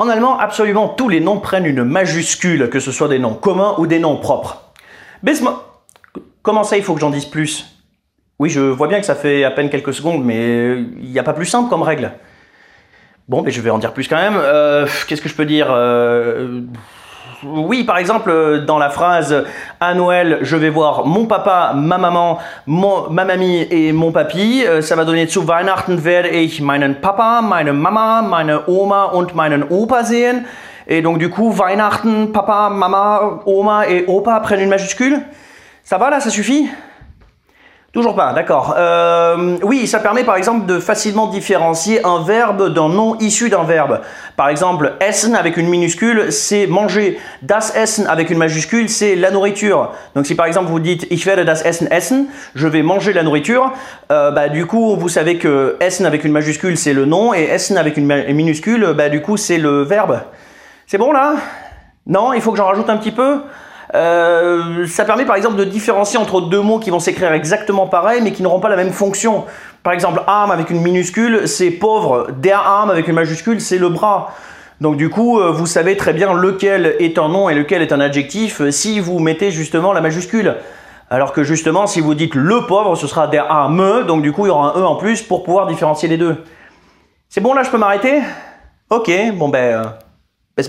En allemand, absolument tous les noms prennent une majuscule, que ce soit des noms communs ou des noms propres. Bismarck. Comment ça, il faut que j'en dise plus? Oui, je vois bien que ça fait à peine quelques secondes, mais il n'y a pas plus simple comme règle. Bon, mais je vais en dire plus quand même. Euh, Qu'est-ce que je peux dire? Euh, Oui, par exemple, dans la phrase à Noël, je vais voir mon papa, ma maman, mon, ma mamie et mon papy. euh, Ça va donner zu Weihnachten werde ich meinen Papa, meine Mama, meine Oma und meinen Opa sehen. Et donc du coup, Weihnachten, papa, mama, oma et opa prennent une majuscule. Ça va là, ça suffit? Toujours pas, d'accord. Euh, oui, ça permet par exemple de facilement différencier un verbe d'un nom issu d'un verbe. Par exemple, essen avec une minuscule, c'est manger. Das Essen avec une majuscule, c'est la nourriture. Donc si par exemple vous dites ich werde das Essen essen, je vais manger la nourriture, euh, bah, du coup vous savez que Essen avec une majuscule c'est le nom et Essen avec une minuscule, bah, du coup c'est le verbe. C'est bon là? Non, il faut que j'en rajoute un petit peu? Euh, ça permet par exemple de différencier entre deux mots qui vont s'écrire exactement pareil mais qui n'auront pas la même fonction. Par exemple, arm avec une minuscule, c'est pauvre. Der arm avec une majuscule, c'est le bras. Donc du coup, euh, vous savez très bien lequel est un nom et lequel est un adjectif euh, si vous mettez justement la majuscule. Alors que justement, si vous dites le pauvre, ce sera der arme, donc du coup, il y aura un e en plus pour pouvoir différencier les deux. C'est bon là, je peux m'arrêter? Ok, bon ben, euh, bis.